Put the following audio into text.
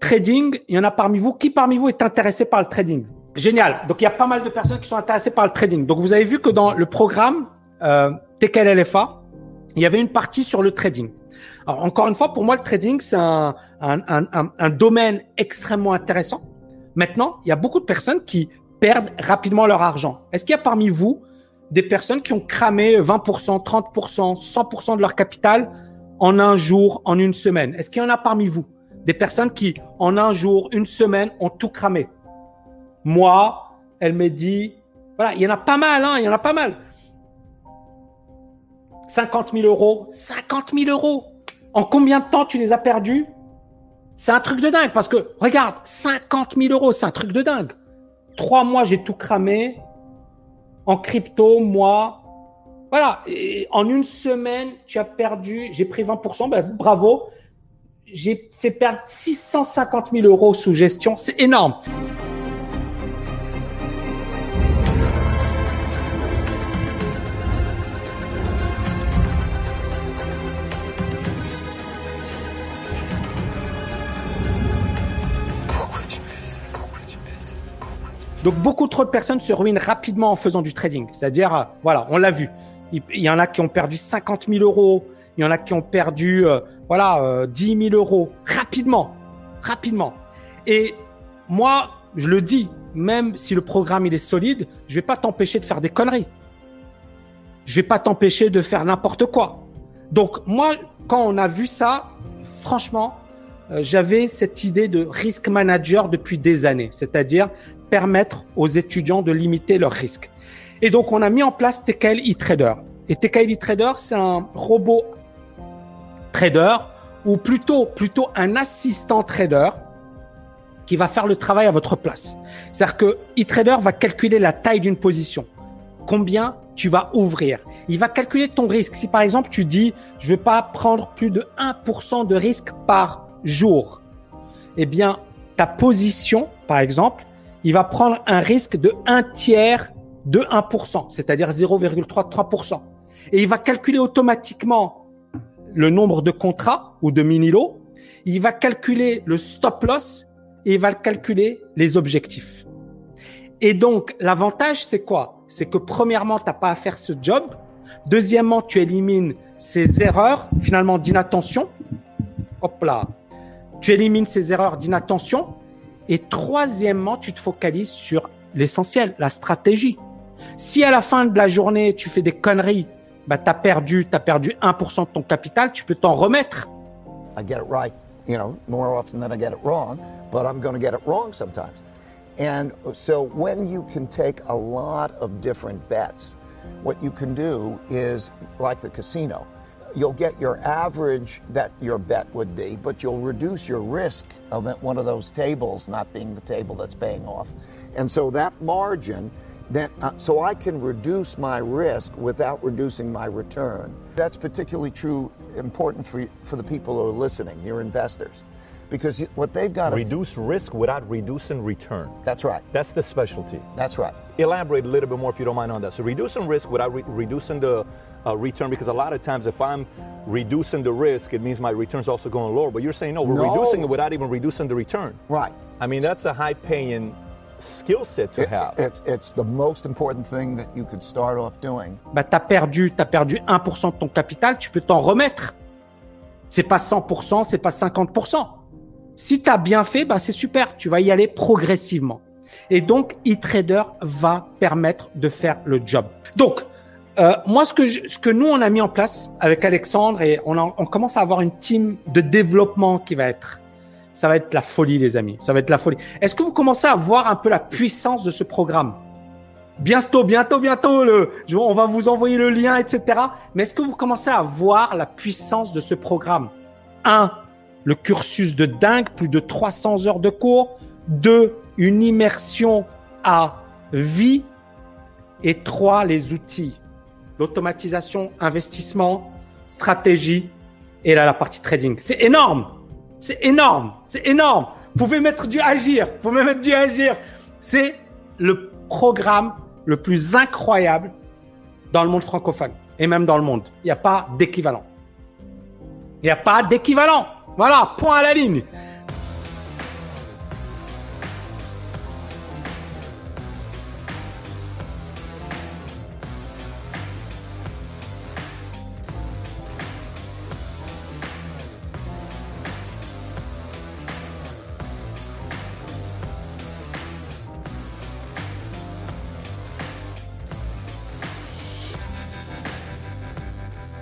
trading, il y en a parmi vous. Qui parmi vous est intéressé par le trading? Génial. Donc il y a pas mal de personnes qui sont intéressées par le trading. Donc vous avez vu que dans le programme euh, TKLFA, il y avait une partie sur le trading. Alors encore une fois, pour moi, le trading, c'est un, un, un, un, domaine extrêmement intéressant. Maintenant, il y a beaucoup de personnes qui perdent rapidement leur argent. Est-ce qu'il y a parmi vous des personnes qui ont cramé 20%, 30%, 100% de leur capital en un jour, en une semaine? Est-ce qu'il y en a parmi vous? Des personnes qui, en un jour, une semaine, ont tout cramé Moi, elle me dit, voilà, il y en a pas mal, hein, il y en a pas mal. 50 000 euros, 50 000 euros. En combien de temps tu les as perdus? C'est un truc de dingue parce que, regarde, 50 000 euros, c'est un truc de dingue. Trois mois, j'ai tout cramé. En crypto, moi, voilà. Et en une semaine, tu as perdu, j'ai pris 20%, ben, bravo. J'ai fait perdre 650 000 euros sous gestion. C'est énorme. Donc beaucoup trop de personnes se ruinent rapidement en faisant du trading. C'est-à-dire, euh, voilà, on l'a vu. Il, y en a qui ont perdu 50 000 euros. Il y en a qui ont perdu, euh, voilà, euh, 10 000 euros rapidement, rapidement. Et moi, je le dis, même si le programme il est solide, je vais pas t'empêcher de faire des conneries. Je vais pas t'empêcher de faire n'importe quoi. Donc moi, quand on a vu ça, franchement, euh, j'avais cette idée de risk manager depuis des années. C'est-à-dire, permettre aux étudiants de limiter leurs risques. Et donc, on a mis en place TKL e-Trader. Et TKL e-Trader, c'est un robot trader ou plutôt, plutôt un assistant trader qui va faire le travail à votre place. C'est-à-dire que e-Trader va calculer la taille d'une position. Combien tu vas ouvrir. Il va calculer ton risque. Si par exemple tu dis, je veux pas prendre plus de 1% de risque par jour, eh bien, ta position, par exemple, il va prendre un risque de un tiers de 1%, c'est-à-dire 0,33%. Et il va calculer automatiquement le nombre de contrats ou de mini-lots. Il va calculer le stop loss et il va calculer les objectifs. Et donc, l'avantage, c'est quoi? C'est que premièrement, tu n'as pas à faire ce job. Deuxièmement, tu élimines ces erreurs, finalement, d'inattention. Hop là. Tu élimines ces erreurs d'inattention et troisièmement, tu te focalises sur l'essentiel, la stratégie. Si à la fin de la journée, tu fais des conneries, bah, tu as perdu, as perdu 1% de ton capital, tu peux t'en remettre. I get it right, you know, more often than I get it wrong, but I'm going to get it wrong sometimes. And so when you can take a lot of different bets, what you can do is like the casino. you'll get your average that your bet would be, but you'll reduce your risk of one of those tables not being the table that's paying off. And so that margin, then, uh, so I can reduce my risk without reducing my return. That's particularly true, important for, for the people who are listening, your investors. Because what they've got to reduce risk without reducing return. That's right. That's the specialty. That's right. Elaborate a little bit more if you don't mind on that. So reducing risk without re- reducing the uh, return because a lot of times if I'm reducing the risk, it means my return's also going lower. But you're saying no, we're No. reducing it without even reducing the return. Right. I mean, that's a high paying skill set to It- have. it's, it's the most important thing that you could start off doing. Bah, tu as perdu, t'as perdu 1% de ton capital, tu peux t'en remettre. C'est pas 100%, c'est pas 50%. Si tu as bien fait, bah, c'est super, tu vas y aller progressivement. Et donc, e-trader va permettre de faire le job. Donc, euh, moi, ce que, je- ce que nous, on a mis en place avec Alexandre, et on, en- on commence à avoir une team de développement qui va être, ça va être la folie, les amis. Ça va être la folie. Est-ce que vous commencez à voir un peu la puissance de ce programme? Bientôt, bientôt, bientôt, le, on va vous envoyer le lien, etc. Mais est-ce que vous commencez à voir la puissance de ce programme? Un, le cursus de dingue, plus de 300 heures de cours. Deux, une immersion à vie. Et trois, les outils. L'automatisation, investissement, stratégie. Et là, la partie trading. C'est énorme. C'est énorme. C'est énorme. Vous pouvez mettre du agir. Vous pouvez mettre du agir. C'est le programme le plus incroyable dans le monde francophone et même dans le monde. Il n'y a pas d'équivalent. Il n'y a pas d'équivalent. Voilà, point à la ligne.